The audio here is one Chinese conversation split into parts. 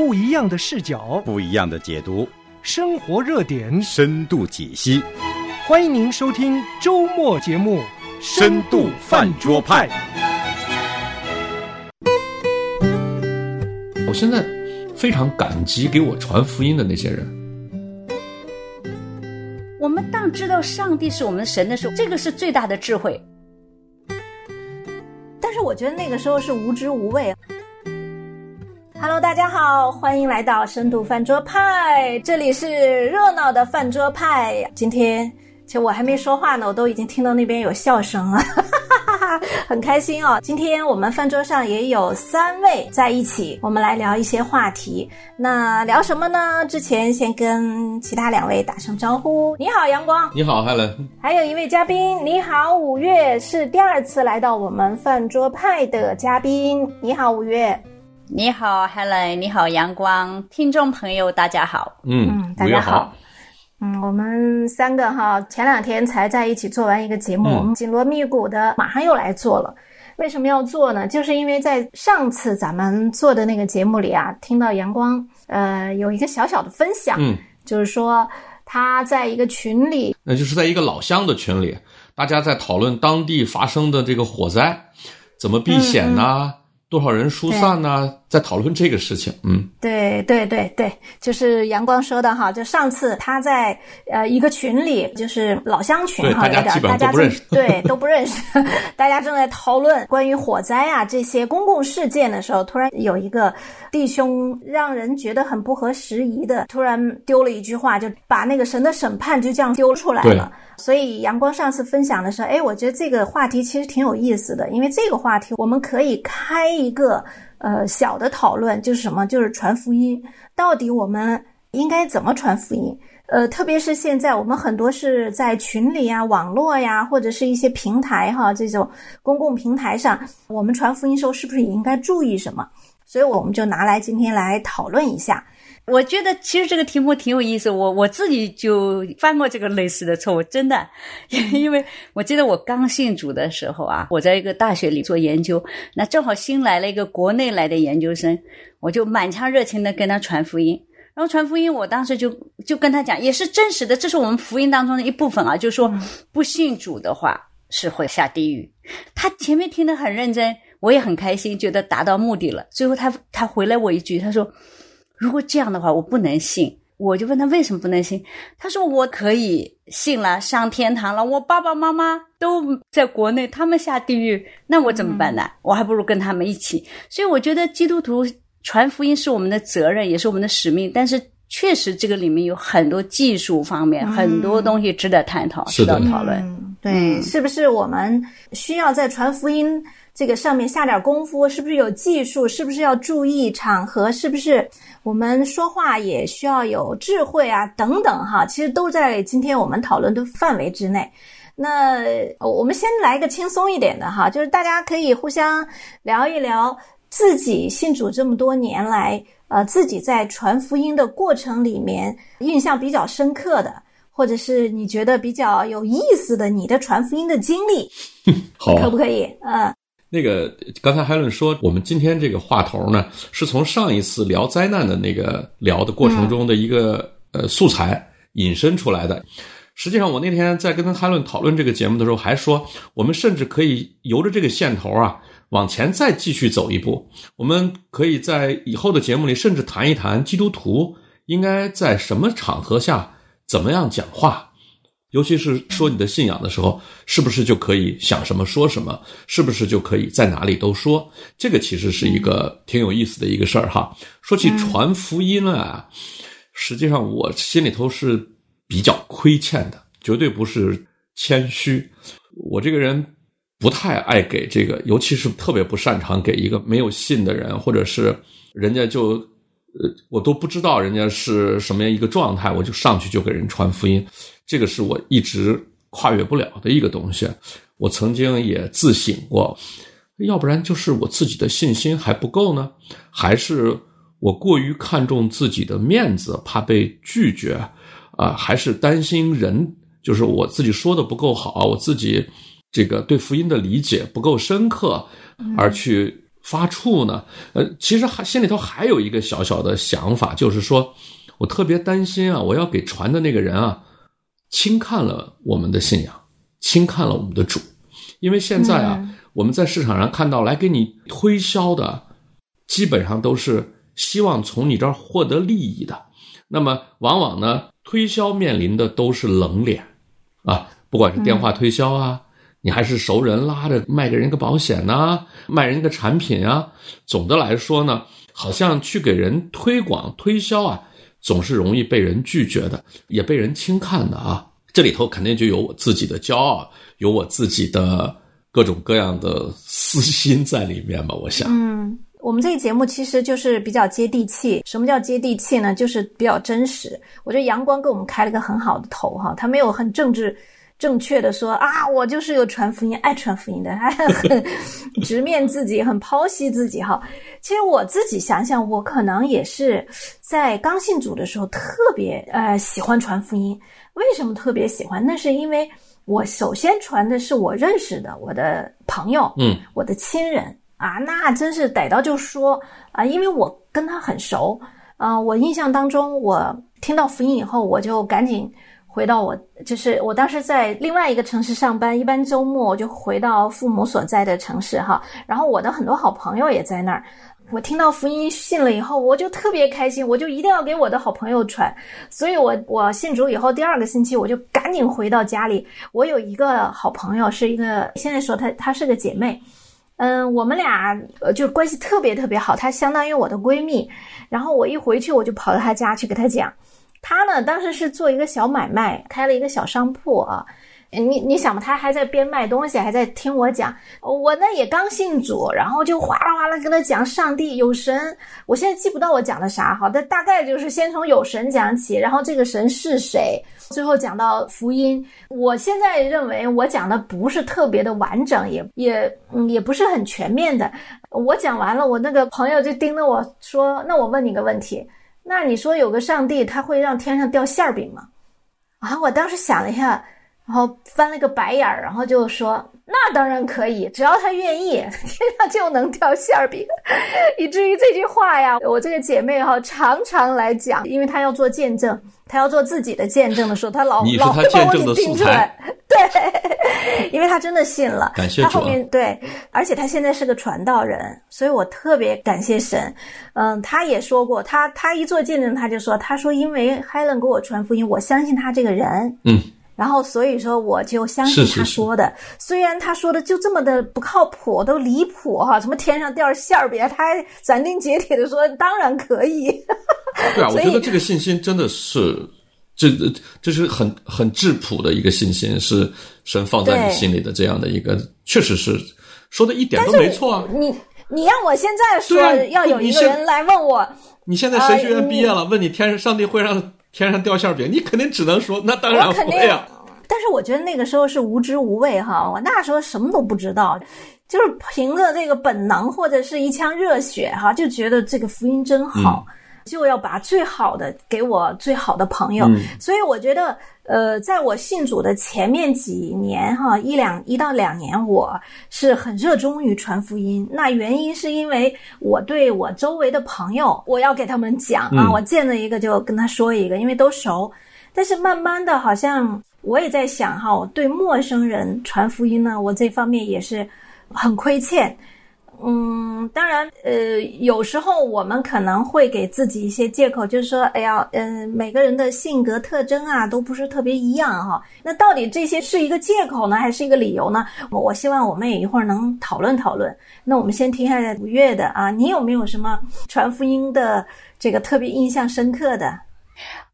不一样的视角，不一样的解读，生活热点，深度解析。欢迎您收听周末节目《深度饭桌派》。我现在非常感激给我传福音的那些人。我们当知道上帝是我们神的时候，这个是最大的智慧。但是我觉得那个时候是无知无畏。Hello，大家好，欢迎来到深度饭桌派，这里是热闹的饭桌派。今天其实我还没说话呢，我都已经听到那边有笑声了，很开心哦。今天我们饭桌上也有三位在一起，我们来聊一些话题。那聊什么呢？之前先跟其他两位打声招呼。你好，阳光。你好，Helen。还有一位嘉宾，你好，五月是第二次来到我们饭桌派的嘉宾。你好，五月。你好，Helen，你好，阳光，听众朋友，大家好。嗯，大家好。嗯，我们三个哈，前两天才在一起做完一个节目，我们紧锣密鼓的，马上又来做了。为什么要做呢？就是因为在上次咱们做的那个节目里啊，听到阳光呃有一个小小的分享，嗯，就是说他在一个群里，那就是在一个老乡的群里，大家在讨论当地发生的这个火灾怎么避险呢？多少人疏散呢？在讨论这个事情，嗯，对对对对，就是阳光说的哈，就上次他在呃一个群里，就是老乡群哈，有点大家都不认识，对都不认识，大家正在讨论关于火灾啊这些公共事件的时候，突然有一个弟兄让人觉得很不合时宜的，突然丢了一句话，就把那个神的审判就这样丢出来了。所以阳光上次分享的时候，哎，我觉得这个话题其实挺有意思的，因为这个话题我们可以开一个。呃，小的讨论就是什么？就是传福音，到底我们应该怎么传福音？呃，特别是现在我们很多是在群里呀、网络呀，或者是一些平台哈，这种公共平台上，我们传福音时候是不是也应该注意什么？所以我们就拿来今天来讨论一下。我觉得其实这个题目挺有意思，我我自己就犯过这个类似的错误，真的，因为我记得我刚信主的时候啊，我在一个大学里做研究，那正好新来了一个国内来的研究生，我就满腔热情的跟他传福音，然后传福音，我当时就就跟他讲，也是真实的，这是我们福音当中的一部分啊，就是说不信主的话是会下地狱。他前面听得很认真，我也很开心，觉得达到目的了。最后他他回来我一句，他说。如果这样的话，我不能信。我就问他为什么不能信，他说我可以信了，上天堂了。我爸爸妈妈都在国内，他们下地狱，那我怎么办呢？我还不如跟他们一起。所以我觉得基督徒传福音是我们的责任，也是我们的使命。但是确实这个里面有很多技术方面，很多东西值得探讨，值得讨论。对，是不是我们需要在传福音？这个上面下点功夫，是不是有技术？是不是要注意场合？是不是我们说话也需要有智慧啊？等等哈，其实都在今天我们讨论的范围之内。那我们先来个轻松一点的哈，就是大家可以互相聊一聊自己信主这么多年来，呃，自己在传福音的过程里面印象比较深刻的，或者是你觉得比较有意思的你的传福音的经历，好，可不可以？嗯。那个刚才海伦说，我们今天这个话头呢，是从上一次聊灾难的那个聊的过程中的一个呃素材引申出来的。实际上，我那天在跟海伦讨论这个节目的时候，还说我们甚至可以由着这个线头啊往前再继续走一步。我们可以在以后的节目里，甚至谈一谈基督徒应该在什么场合下怎么样讲话。尤其是说你的信仰的时候，是不是就可以想什么说什么？是不是就可以在哪里都说？这个其实是一个挺有意思的一个事儿哈。说起传福音啊，实际上我心里头是比较亏欠的，绝对不是谦虚。我这个人不太爱给这个，尤其是特别不擅长给一个没有信的人，或者是人家就呃，我都不知道人家是什么样一个状态，我就上去就给人传福音。这个是我一直跨越不了的一个东西，我曾经也自省过，要不然就是我自己的信心还不够呢，还是我过于看重自己的面子，怕被拒绝，啊，还是担心人，就是我自己说的不够好，我自己这个对福音的理解不够深刻，而去发怵呢？呃，其实还心里头还有一个小小的想法，就是说我特别担心啊，我要给传的那个人啊，轻看了我们的信仰，轻看了我们的主，因为现在啊，我们在市场上看到来给你推销的，基本上都是希望从你这儿获得利益的，那么往往呢，推销面临的都是冷脸啊，不管是电话推销啊。你还是熟人拉着卖给人个保险呐，卖人一个产品啊。总的来说呢，好像去给人推广推销啊，总是容易被人拒绝的，也被人轻看的啊。这里头肯定就有我自己的骄傲，有我自己的各种各样的私心在里面吧。我想，嗯，我们这个节目其实就是比较接地气。什么叫接地气呢？就是比较真实。我觉得阳光给我们开了个很好的头哈，他没有很政治。正确的说啊，我就是有传福音、爱传福音的，还 很直面自己，很剖析自己哈。其实我自己想想，我可能也是在刚信主的时候特别呃喜欢传福音。为什么特别喜欢？那是因为我首先传的是我认识的我的朋友，嗯，我的亲人啊，那真是逮到就说啊，因为我跟他很熟啊。我印象当中，我听到福音以后，我就赶紧。回到我就是我当时在另外一个城市上班，一般周末我就回到父母所在的城市哈。然后我的很多好朋友也在那儿。我听到福音信了以后，我就特别开心，我就一定要给我的好朋友传。所以我我信主以后第二个星期，我就赶紧回到家里。我有一个好朋友，是一个现在说她她是个姐妹，嗯，我们俩呃就关系特别特别好，她相当于我的闺蜜。然后我一回去，我就跑到她家去给她讲。他呢，当时是做一个小买卖，开了一个小商铺啊。你你想嘛，他还在边卖东西，还在听我讲。我呢也刚信主，然后就哗啦哗啦跟他讲上帝有神。我现在记不到我讲的啥哈，但大概就是先从有神讲起，然后这个神是谁，最后讲到福音。我现在认为我讲的不是特别的完整，也也嗯也不是很全面的。我讲完了，我那个朋友就盯着我说：“那我问你个问题。”那你说有个上帝，他会让天上掉馅儿饼吗？啊，我当时想了一下，然后翻了个白眼儿，然后就说。那当然可以，只要他愿意，天上就能掉馅儿饼。以至于这句话呀，我这个姐妹哈常常来讲，因为她要做见证，她要做自己的见证的时候，她老老会把我给听出来。对，因为她真的信了。感谢主。后面对，而且她现在是个传道人，所以我特别感谢神。嗯，她也说过，她她一做见证，她就说，她说因为 Helen 给我传福音，我相信他这个人。嗯。然后，所以说，我就相信他说的。虽然他说的就这么的不靠谱，都离谱哈，什么天上掉馅儿饼，他还斩钉截铁的说，当然可以。对啊，我觉得这个信心真的是，这这是很很质朴的一个信心，是神放在你心里的这样的一个，确实是说的一点都没错啊。你你让我现在说，要有一个人来问我，你现在神学院毕业了，问你天上上帝会让。天上掉馅饼，你肯定只能说那当然会呀。但是我觉得那个时候是无知无畏哈，我那时候什么都不知道，就是凭着这个本能或者是一腔热血哈，就觉得这个福音真好。就要把最好的给我最好的朋友，所以我觉得，呃，在我信主的前面几年哈，一两一到两年，我是很热衷于传福音。那原因是因为我对我周围的朋友，我要给他们讲啊，我见了一个就跟他说一个，因为都熟。但是慢慢的，好像我也在想哈，我对陌生人传福音呢，我这方面也是很亏欠。嗯，当然，呃，有时候我们可能会给自己一些借口，就是说，哎呀，嗯，每个人的性格特征啊，都不是特别一样哈。那到底这些是一个借口呢，还是一个理由呢？我希望我们也一会儿能讨论讨论。那我们先听一下五月的啊，你有没有什么传福音的这个特别印象深刻的？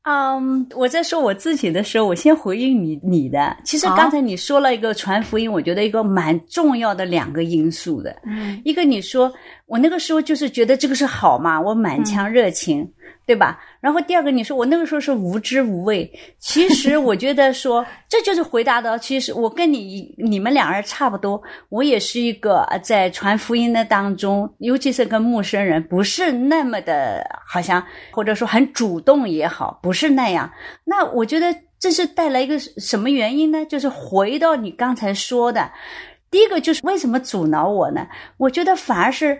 嗯，我在说我自己的时候，我先回应你你的。其实刚才你说了一个传福音，我觉得一个蛮重要的两个因素的。嗯，一个你说我那个时候就是觉得这个是好嘛，我满腔热情。对吧？然后第二个，你说我那个时候是无知无畏。其实我觉得说，这就是回答的。其实我跟你你们两人差不多，我也是一个在传福音的当中，尤其是跟陌生人，不是那么的，好像或者说很主动也好，不是那样。那我觉得这是带来一个什么原因呢？就是回到你刚才说的。第一个就是为什么阻挠我呢？我觉得反而是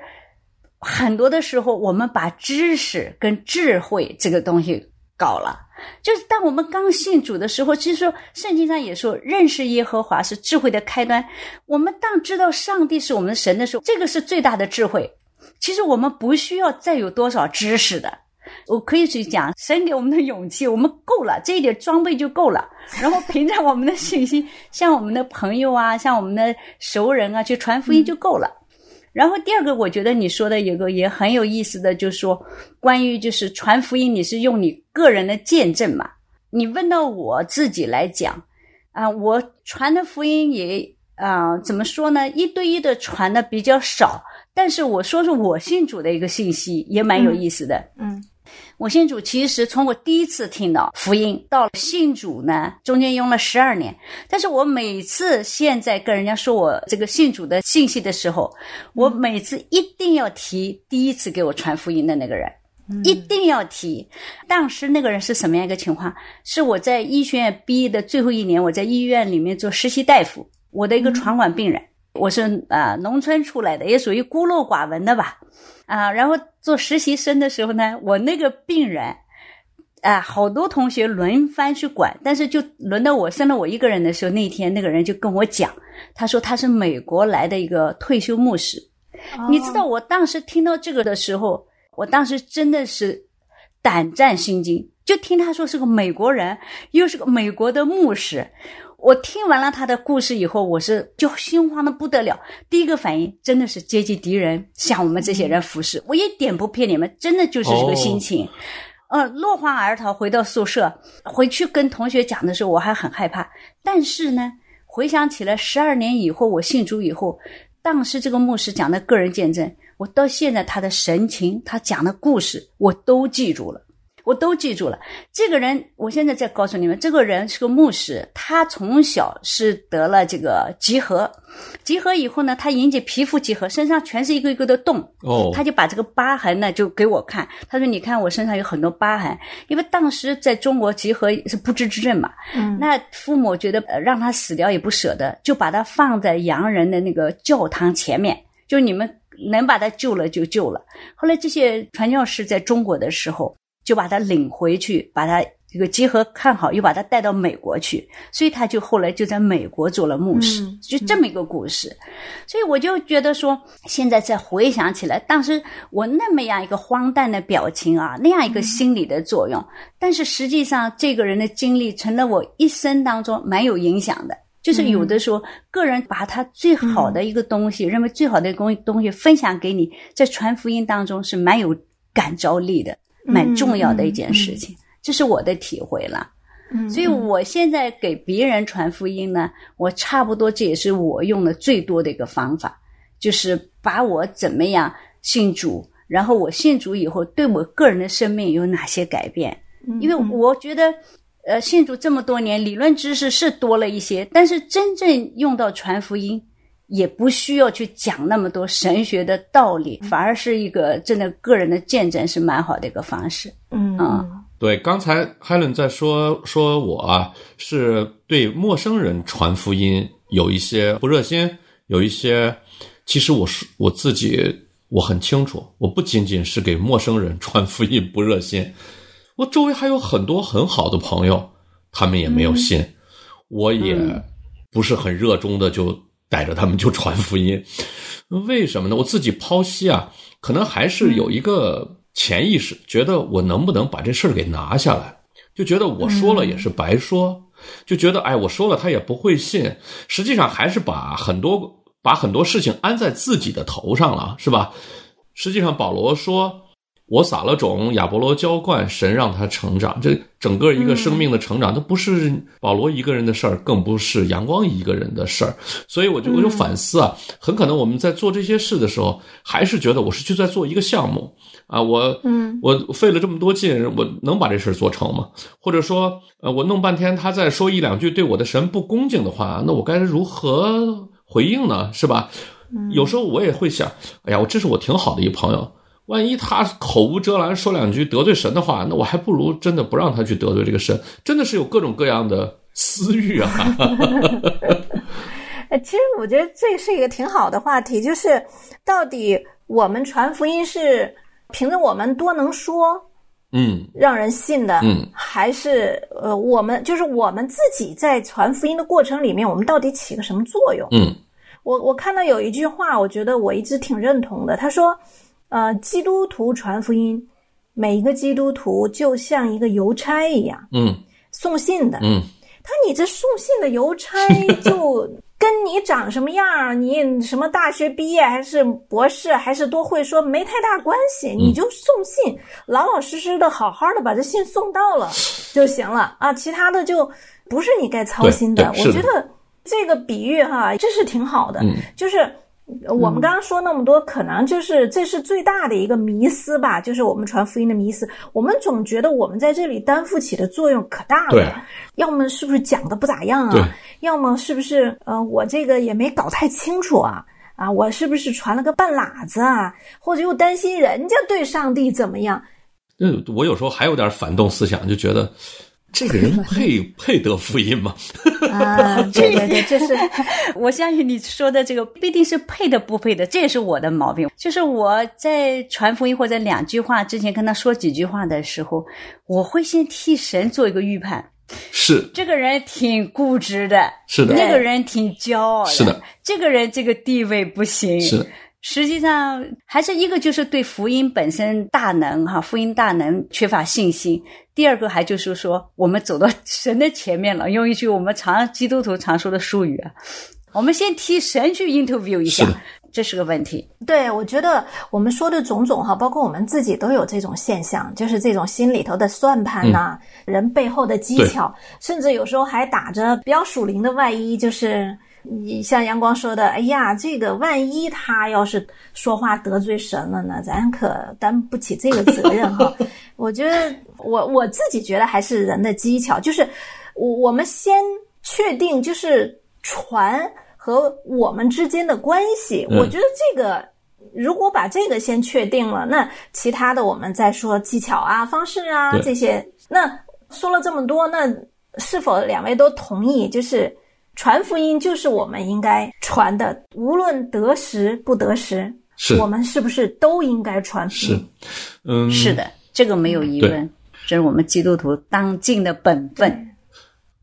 很多的时候，我们把知识跟智慧这个东西搞了。就是当我们刚信主的时候，其实圣经上也说，认识耶和华是智慧的开端。我们当知道上帝是我们神的时候，这个是最大的智慧。其实我们不需要再有多少知识的，我可以去讲神给我们的勇气，我们够了，这一点装备就够了。然后凭着我们的信心，向我们的朋友啊，向我们的熟人啊，去传福音就够了。然后第二个，我觉得你说的有个也很有意思的，就是说关于就是传福音，你是用你个人的见证嘛？你问到我自己来讲啊，我传的福音也啊，怎么说呢？一对一的传的比较少。但是我说说我信主的一个信息也蛮有意思的。嗯，我信主其实从我第一次听到福音到信主呢，中间用了十二年。但是我每次现在跟人家说我这个信主的信息的时候，我每次一定要提第一次给我传福音的那个人，一定要提。当时那个人是什么样一个情况？是我在医学院毕业的最后一年，我在医院里面做实习大夫，我的一个床管病人。我是啊，农村出来的，也属于孤陋寡闻的吧，啊，然后做实习生的时候呢，我那个病人，啊，好多同学轮番去管，但是就轮到我剩了我一个人的时候，那天那个人就跟我讲，他说他是美国来的一个退休牧师，你知道我当时听到这个的时候，我当时真的是胆战心惊，就听他说是个美国人，又是个美国的牧师。我听完了他的故事以后，我是就心慌的不得了。第一个反应真的是阶级敌人向我们这些人服侍，我一点不骗你们，真的就是这个心情。呃，落荒而逃，回到宿舍，回去跟同学讲的时候，我还很害怕。但是呢，回想起来，十二年以后我信主以后，当时这个牧师讲的个人见证，我到现在他的神情，他讲的故事，我都记住了。我都记住了，这个人，我现在再告诉你们，这个人是个牧师，他从小是得了这个集合，集合以后呢，他引起皮肤结核，身上全是一个一个的洞，哦，他就把这个疤痕呢就给我看，他说：“你看我身上有很多疤痕，因为当时在中国集合是不治之症嘛，嗯，那父母觉得让他死掉也不舍得，就把他放在洋人的那个教堂前面，就你们能把他救了就救了。后来这些传教士在中国的时候。就把他领回去，把他这个结合看好，又把他带到美国去，所以他就后来就在美国做了牧师，就这么一个故事。所以我就觉得说，现在再回想起来，当时我那么样一个荒诞的表情啊，那样一个心理的作用，但是实际上这个人的经历成了我一生当中蛮有影响的。就是有的时候，个人把他最好的一个东西，认为最好的东东西分享给你，在传福音当中是蛮有感召力的。蛮重要的一件事情，这是我的体会了。所以我现在给别人传福音呢，我差不多这也是我用的最多的一个方法，就是把我怎么样信主，然后我信主以后对我个人的生命有哪些改变。因为我觉得，呃，信主这么多年，理论知识是多了一些，但是真正用到传福音。也不需要去讲那么多神学的道理，反而是一个真的个人的见证，是蛮好的一个方式。嗯啊，对，刚才 Helen 在说说我啊，是对陌生人传福音有一些不热心，有一些，其实我是我自己我很清楚，我不仅仅是给陌生人传福音不热心，我周围还有很多很好的朋友，他们也没有信，我也不是很热衷的就。带着他们就传福音，为什么呢？我自己剖析啊，可能还是有一个潜意识，觉得我能不能把这事儿给拿下来，就觉得我说了也是白说，就觉得哎，我说了他也不会信。实际上还是把很多把很多事情安在自己的头上了，是吧？实际上保罗说。我撒了种，亚伯罗浇灌，神让他成长。这整个一个生命的成长，它不是保罗一个人的事儿，更不是阳光一个人的事儿。所以我就我就反思啊，很可能我们在做这些事的时候，还是觉得我是去在做一个项目啊，我嗯，我费了这么多劲，我能把这事儿做成吗？或者说，呃，我弄半天，他再说一两句对我的神不恭敬的话，那我该如何回应呢？是吧？有时候我也会想，哎呀，我这是我挺好的一朋友。万一他口无遮拦说两句得罪神的话，那我还不如真的不让他去得罪这个神。真的是有各种各样的私欲啊。呃，其实我觉得这是一个挺好的话题，就是到底我们传福音是凭着我们多能说，嗯让人信的，嗯，还是呃，我们就是我们自己在传福音的过程里面，我们到底起个什么作用？嗯我我看到有一句话，我觉得我一直挺认同的。他说，呃，基督徒传福音，每一个基督徒就像一个邮差一样嗯送信的。嗯他你这送信的邮差 就跟你长什么样儿，你什么大学毕业还是博士还是多会说没太大关系，你就送信，老老实实的好好的把这信送到了就行了啊，其他的就不是你该操心的。我觉得这个比喻哈，这是挺好的，嗯就是。呃我们刚刚说那么多，可能就是这是最大的一个迷思吧，就是我们传福音的迷思。我们总觉得我们在这里担负起的作用可大了，要么是不是讲的不咋样啊？要么是不是呃我这个也没搞太清楚啊？啊，我是不是传了个半喇子啊？或者又担心人家对上帝怎么样？嗯，我有时候还有点反动思想，就觉得这个人配 配得福音吗？啊，对对对，这是 我相信你说的这个不一定是配的不配的，这也是我的毛病。就是我在传福音或者两句话之前跟他说几句话的时候，我会先替神做一个预判。是这个人挺固执的，是的那个人挺骄傲的，是的，这个人这个地位不行，是的。实际上，还是一个就是对福音本身大能哈，福音大能缺乏信心。第二个还就是说，我们走到神的前面了，用一句我们常基督徒常说的术语啊，我们先替神去 interview 一下，这是个问题。对，我觉得我们说的种种哈，包括我们自己都有这种现象，就是这种心里头的算盘呐、人背后的技巧，甚至有时候还打着比较属灵的外衣，就是你像阳光说的，哎呀，这个万一他要是说话得罪神了呢，咱可担不起这个责任哈。我觉得我我自己觉得还是人的技巧，就是我我们先确定就是船和我们之间的关系，嗯我觉得这个。如果把这个先确定了，那其他的我们再说技巧啊、方式啊这些。那说了这么多，那是否两位都同意，就是传福音就是我们应该传的，无论得时不得时，是我们是不是都应该传福是？，嗯，是的，这个没有疑问，这是我们基督徒当尽的本分。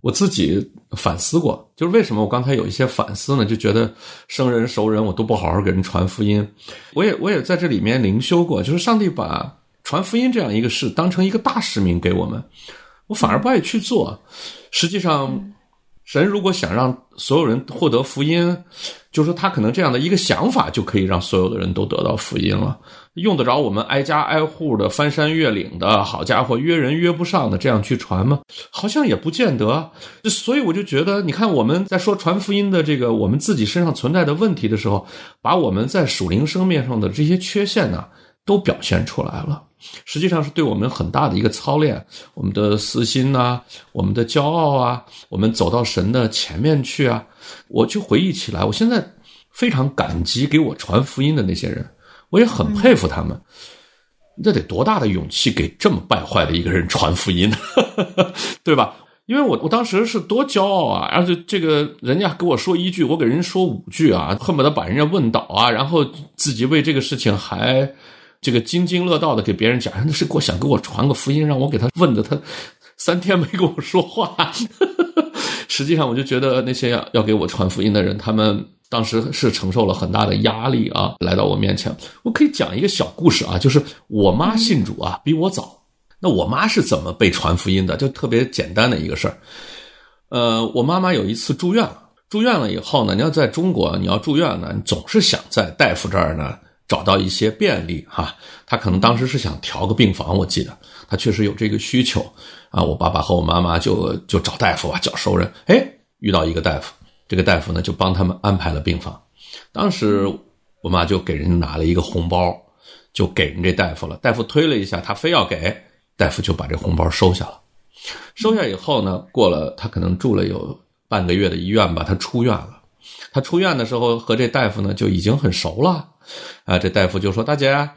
我自己反思过，就是为什么我刚才有一些反思呢？就觉得生人熟人我都不好好给人传福音，我也我也在这里面灵修过，就是上帝把传福音这样一个事当成一个大使命给我们，我反而不爱去做。实际上，神如果想让所有人获得福音，就是说他可能这样的一个想法就可以让所有的人都得到福音了。用得着我们挨家挨户的翻山越岭的，好家伙，约人约不上的这样去传吗？好像也不见得。所以我就觉得，你看我们在说传福音的这个我们自己身上存在的问题的时候，把我们在属灵生命上的这些缺陷呢，都表现出来了。实际上是对我们很大的一个操练，我们的私心呐、我们的骄傲啊，我们走到神的前面去啊。我就回忆起来，我现在非常感激给我传福音的那些人，我也很佩服他们。那得多大的勇气给这么败坏的一个人传福音，对吧？因为我我当时是多骄傲啊，而且这个人家给我说一句，我给人说五句啊，恨不得把人家问倒啊，然后自己为这个事情还这个津津乐道的给别人讲，那是给我想给我传个福音，让我给他问的他三天没跟我说话。实际上，我就觉得那些要要给我传福音的人，他们当时是承受了很大的压力啊，来到我面前。我可以讲一个小故事啊，就是我妈信主啊，比我早。那我妈是怎么被传福音的？就特别简单的一个事儿。呃，我妈妈有一次住院了，住院了以后呢，你要在中国，你要住院呢，你总是想在大夫这儿呢找到一些便利哈。他可能当时是想调个病房，我记得他确实有这个需求啊。我爸爸和我妈妈就就找大夫吧，找熟人，哎，遇到一个大夫，这个大夫呢就帮他们安排了病房。当时我妈就给人拿了一个红包，就给人这大夫了。大夫推了一下，他非要给，大夫就把这红包收下了。收下以后呢，过了他可能住了有半个月的医院吧，他出院了。他出院的时候和这大夫呢就已经很熟了，啊，这大夫就说：“大姐，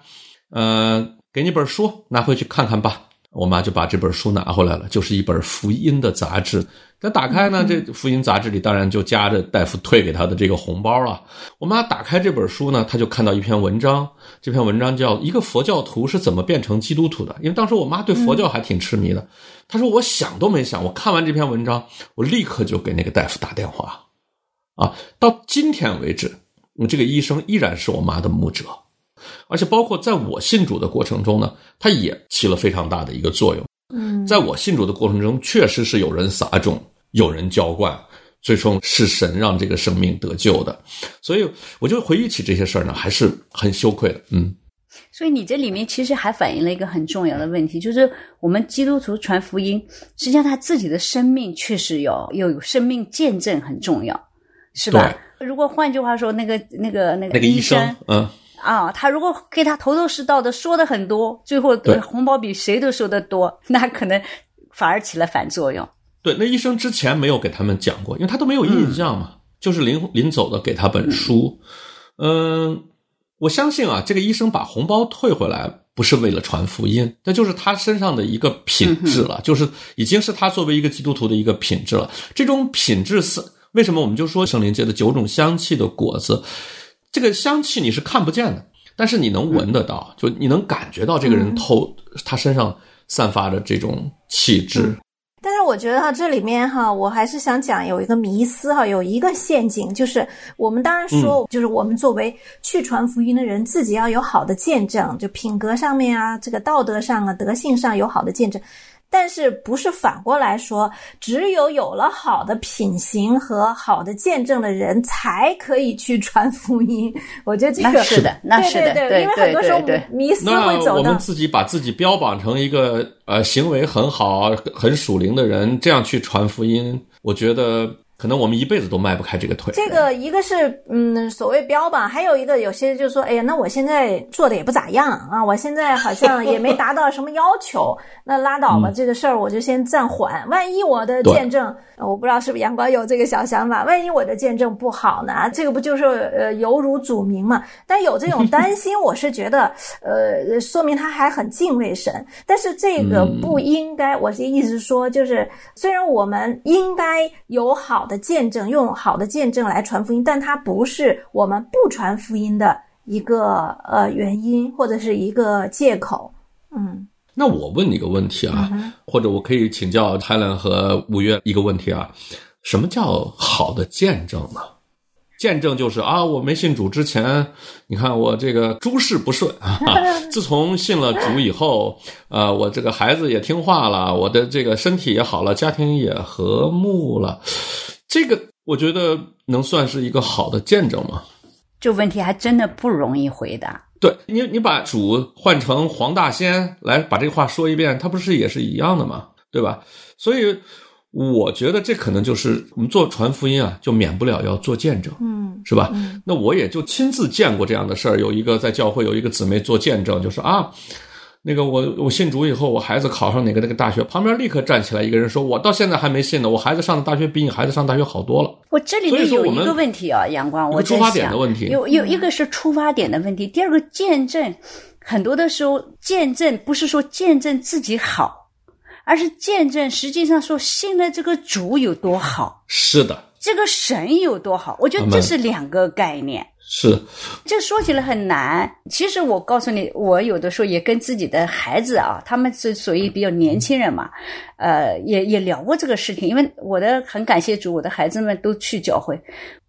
嗯、给你本书，拿回去看看吧。”我妈就把这本书拿回来了，就是一本福音的杂志。但打开呢，这福音杂志里当然就夹着大夫退给她的这个红包了。我妈打开这本书呢，她就看到一篇文章，这篇文章叫《一个佛教徒是怎么变成基督徒的》。因为当时我妈对佛教还挺痴迷的，她说：“我想都没想，我看完这篇文章，我立刻就给那个大夫打电话。”啊，到今天为止，这个医生依然是我妈的牧者。而且包括在我信主的过程中呢，他也起了非常大的一个作用。嗯，在我信主的过程中，确实是有人撒种，有人浇灌，最终是神让这个生命得救的。所以我就回忆起这些事儿呢，还是很羞愧的。嗯，所以你这里面其实还反映了一个很重要的问题，就是我们基督徒传福音，实际上他自己的生命确实有有生命见证很重要，是吧？如果换句话说，那个那个那个那个医生，嗯。啊，他如果给他头头是道的说的很多，最后红包比谁都收的多，那可能反而起了反作用。对，那医生之前没有给他们讲过，因为他都没有印象嘛，就是临临走的给他本书。嗯，我相信啊，这个医生把红包退回来不是为了传福音，那就是他身上的一个品质了，就是已经是他作为一个基督徒的一个品质了。这种品质是为什么？我们就说圣灵界的九种香气的果子。这个香气你是看不见的，但是你能闻得到，就你能感觉到这个人透他身上散发着这种气质。但是我觉得哈，这里面哈，我还是想讲有一个迷思哈，有一个陷阱，就是我们当然说，就是我们作为去传福音的人，自己要有好的见证，就品格上面啊，这个道德上啊，德性上有好的见证。但是不是反过来说，只有有了好的品行和好的见证的人，才可以去传福音？我觉得这个是的，那是的，对对对，因为很多时候迷思会走我们自己把自己标榜成一个呃行为很好、很属灵的人，这样去传福音，我觉得。可能我们一辈子都迈不开这个腿。这个一个是嗯所谓标榜，还有一个有些就是说，哎呀，那我现在做的也不咋样啊，我现在好像也没达到什么要求，那拉倒吧，这个事儿我就先暂缓。万一我的见证，我不知道是不是阳光有这个小想法，万一我的见证不好呢？这个不就是呃有辱主名嘛？但有这种担心，我是觉得呃说明他还很敬畏神，但是这个不应该。我的意思是说，就是虽然我们应该有好。的见证，用好的见证来传福音，但它不是我们不传福音的一个呃原因或者是一个借口。嗯，那我问你个问题啊，或者我可以请教 Helen 和五月一个问题啊，什么叫好的见证呢？见证就是啊，我没信主之前，你看我这个诸事不顺啊。自从信了主以后，呃，我这个孩子也听话了，我的这个身体也好了，家庭也和睦了。这个我觉得能算是一个好的见证吗？这问题还真的不容易回答。对你，你把主换成黄大仙来把这话说一遍，他不是也是一样的吗？对吧？所以我觉得这可能就是我们做传福音啊，就免不了要做见证，嗯，是吧？那我也就亲自见过这样的事儿，有一个在教会有一个姊妹做见证，就说啊。那个我我信主以后，我孩子考上哪个那个大学，旁边立刻站起来一个人说：“我到现在还没信呢，我孩子上的大学比你孩子上大学好多了。”我这里面有一个问题啊，阳光，我出发点的问题，有有一个是出发点的问题，第二个见证，很多的时候见证不是说见证自己好，而是见证实际上说信了这个主有多好，是的，这个神有多好，我觉得这是两个概念。是，这说起来很难。其实我告诉你，我有的时候也跟自己的孩子啊，他们是属于比较年轻人嘛，呃，也也聊过这个事情。因为我的很感谢主，我的孩子们都去教会，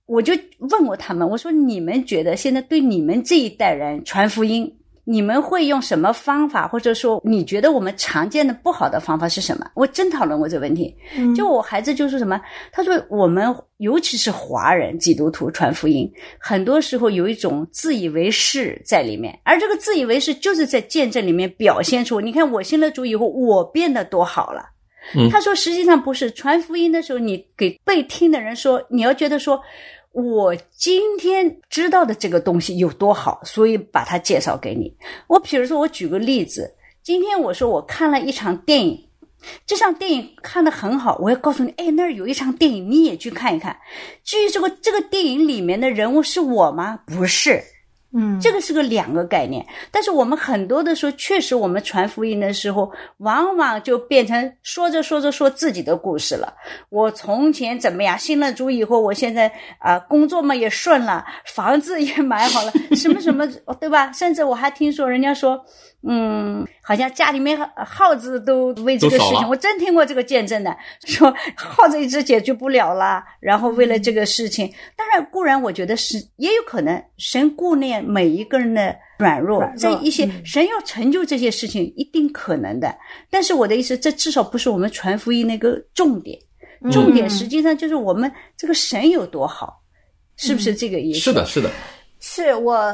我就问过他们，我说你们觉得现在对你们这一代人传福音？你们会用什么方法，或者说你觉得我们常见的不好的方法是什么？我真讨论过这个问题。就我孩子就说什么，他说我们尤其是华人基督徒传福音，很多时候有一种自以为是在里面，而这个自以为是就是在见证里面表现出，你看我信了主以后，我变得多好了。他说实际上不是，传福音的时候，你给被听的人说，你要觉得说。我今天知道的这个东西有多好，所以把它介绍给你。我比如说，我举个例子，今天我说我看了一场电影，这场电影看的很好，我要告诉你，哎，那儿有一场电影，你也去看一看。至于这个这个电影里面的人物是我吗？不是，嗯，这个是个两个概念。但是我们很多的时候，确实我们传福音的时候，往往就变成说着说着说自己的故事了。我从前怎么样，信了主以后，我现在啊、工作嘛也顺了，房子也买好了，什么什么，对吧？甚至我还听说人家说，嗯，好像家里面耗子都为这个事情，我真听过这个见证的，说耗子一直解决不了了，然后为了这个事情，当然固然我觉得是也有可能神顾念每一个人的软弱，软弱在一些嗯神要成就这些事情，一定可能的。但是我的意思，这至少不是我们传福音那个重点，嗯重点实际上就是我们这个神有多好，是不是这个意思？是的，是的，是我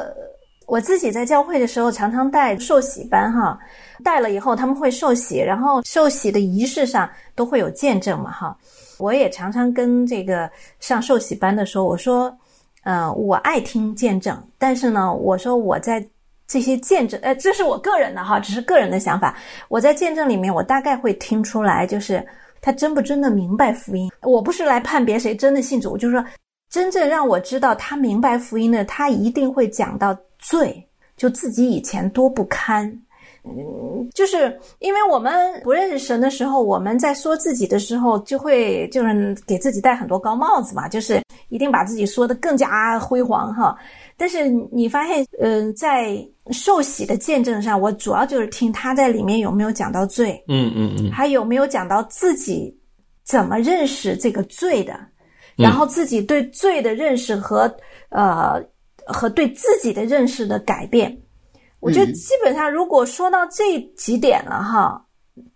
我自己在教会的时候常常带受洗班哈，带了以后他们会受洗，然后受洗的仪式上都会有见证嘛哈。我也常常跟这个上受洗班的时候，我说，呃，我爱听见证，但是呢，我说我在这些见证，呃，这是我个人的哈，只是个人的想法。我在见证里面，我大概会听出来，就是他真不真的明白福音。我不是来判别谁真的信主，就是说真正让我知道他明白福音的，他一定会讲到罪，就自己以前多不堪。嗯，就是因为我们不认识神的时候，我们在说自己的时候，就会就是给自己戴很多高帽子嘛，就是一定把自己说的更加辉煌哈。但是你发现，嗯、在受洗的见证上，我主要就是听他在里面有没有讲到罪，嗯嗯嗯，还有没有讲到自己怎么认识这个罪的，然后自己对罪的认识和呃和对自己的认识的改变。我觉得基本上，如果说到这几点了哈，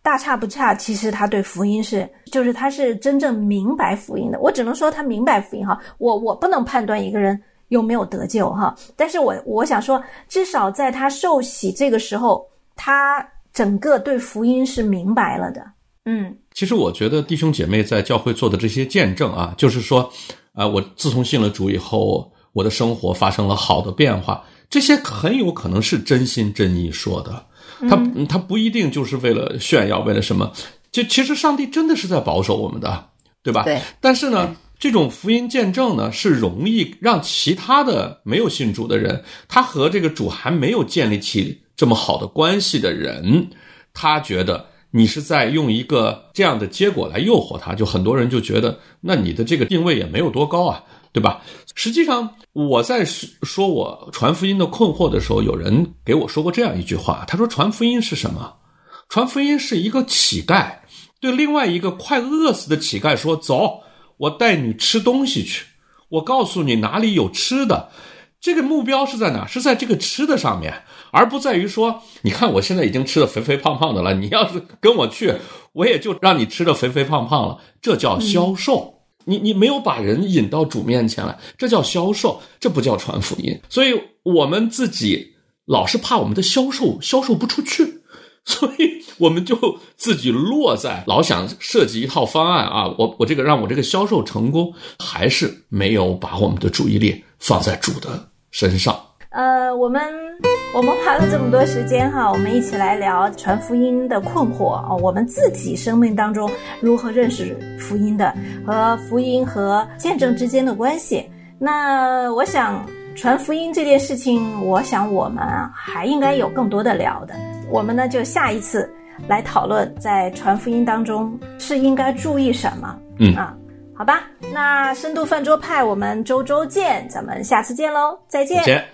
大差不差。其实他对福音是，就是他是真正明白福音的。我只能说他明白福音哈，我我不能判断一个人有没有得救哈。但是我我想说，至少在他受洗这个时候，他整个对福音是明白了的。嗯其实我觉得弟兄姐妹在教会做的这些见证啊，就是说，啊、我自从信了主以后，我的生活发生了好的变化，这些很有可能是真心真意说的，他嗯他不一定就是为了炫耀，为了什么？就其实上帝真的是在保守我们的，对吧？对。但是呢，这种福音见证呢，是容易让其他的没有信主的人，他和这个主还没有建立起这么好的关系的人，他觉得你是在用一个这样的结果来诱惑他，就很多人就觉得，那你的这个定位也没有多高啊，对吧？实际上，我在说我传福音的困惑的时候，有人给我说过这样一句话，他说传福音是什么？传福音是一个乞丐对另外一个快饿死的乞丐说：“走，我带你吃东西去，我告诉你哪里有吃的。”这个目标是在哪？是在这个吃的上面，而不在于说，你看我现在已经吃的肥肥胖胖的了，你要是跟我去，我也就让你吃的肥肥胖胖了。这叫销售。你你没有把人引到主面前来，这叫销售，这不叫传福音。所以我们自己老是怕我们的销售销售不出去，所以我们就自己落在老想设计一套方案啊，我我这个让我这个销售成功，还是没有把我们的注意力放在主的身上。呃，我们我们花了这么多时间哈，我们一起来聊传福音的困惑啊、我们自己生命当中如何认识福音的，和福音和见证之间的关系。那我想传福音这件事情，我想我们还应该有更多的聊的。我们呢就下一次来讨论，在传福音当中是应该注意什么。嗯啊，好吧，那深度饭桌派我们周周见，咱们下次见喽，再见。再见。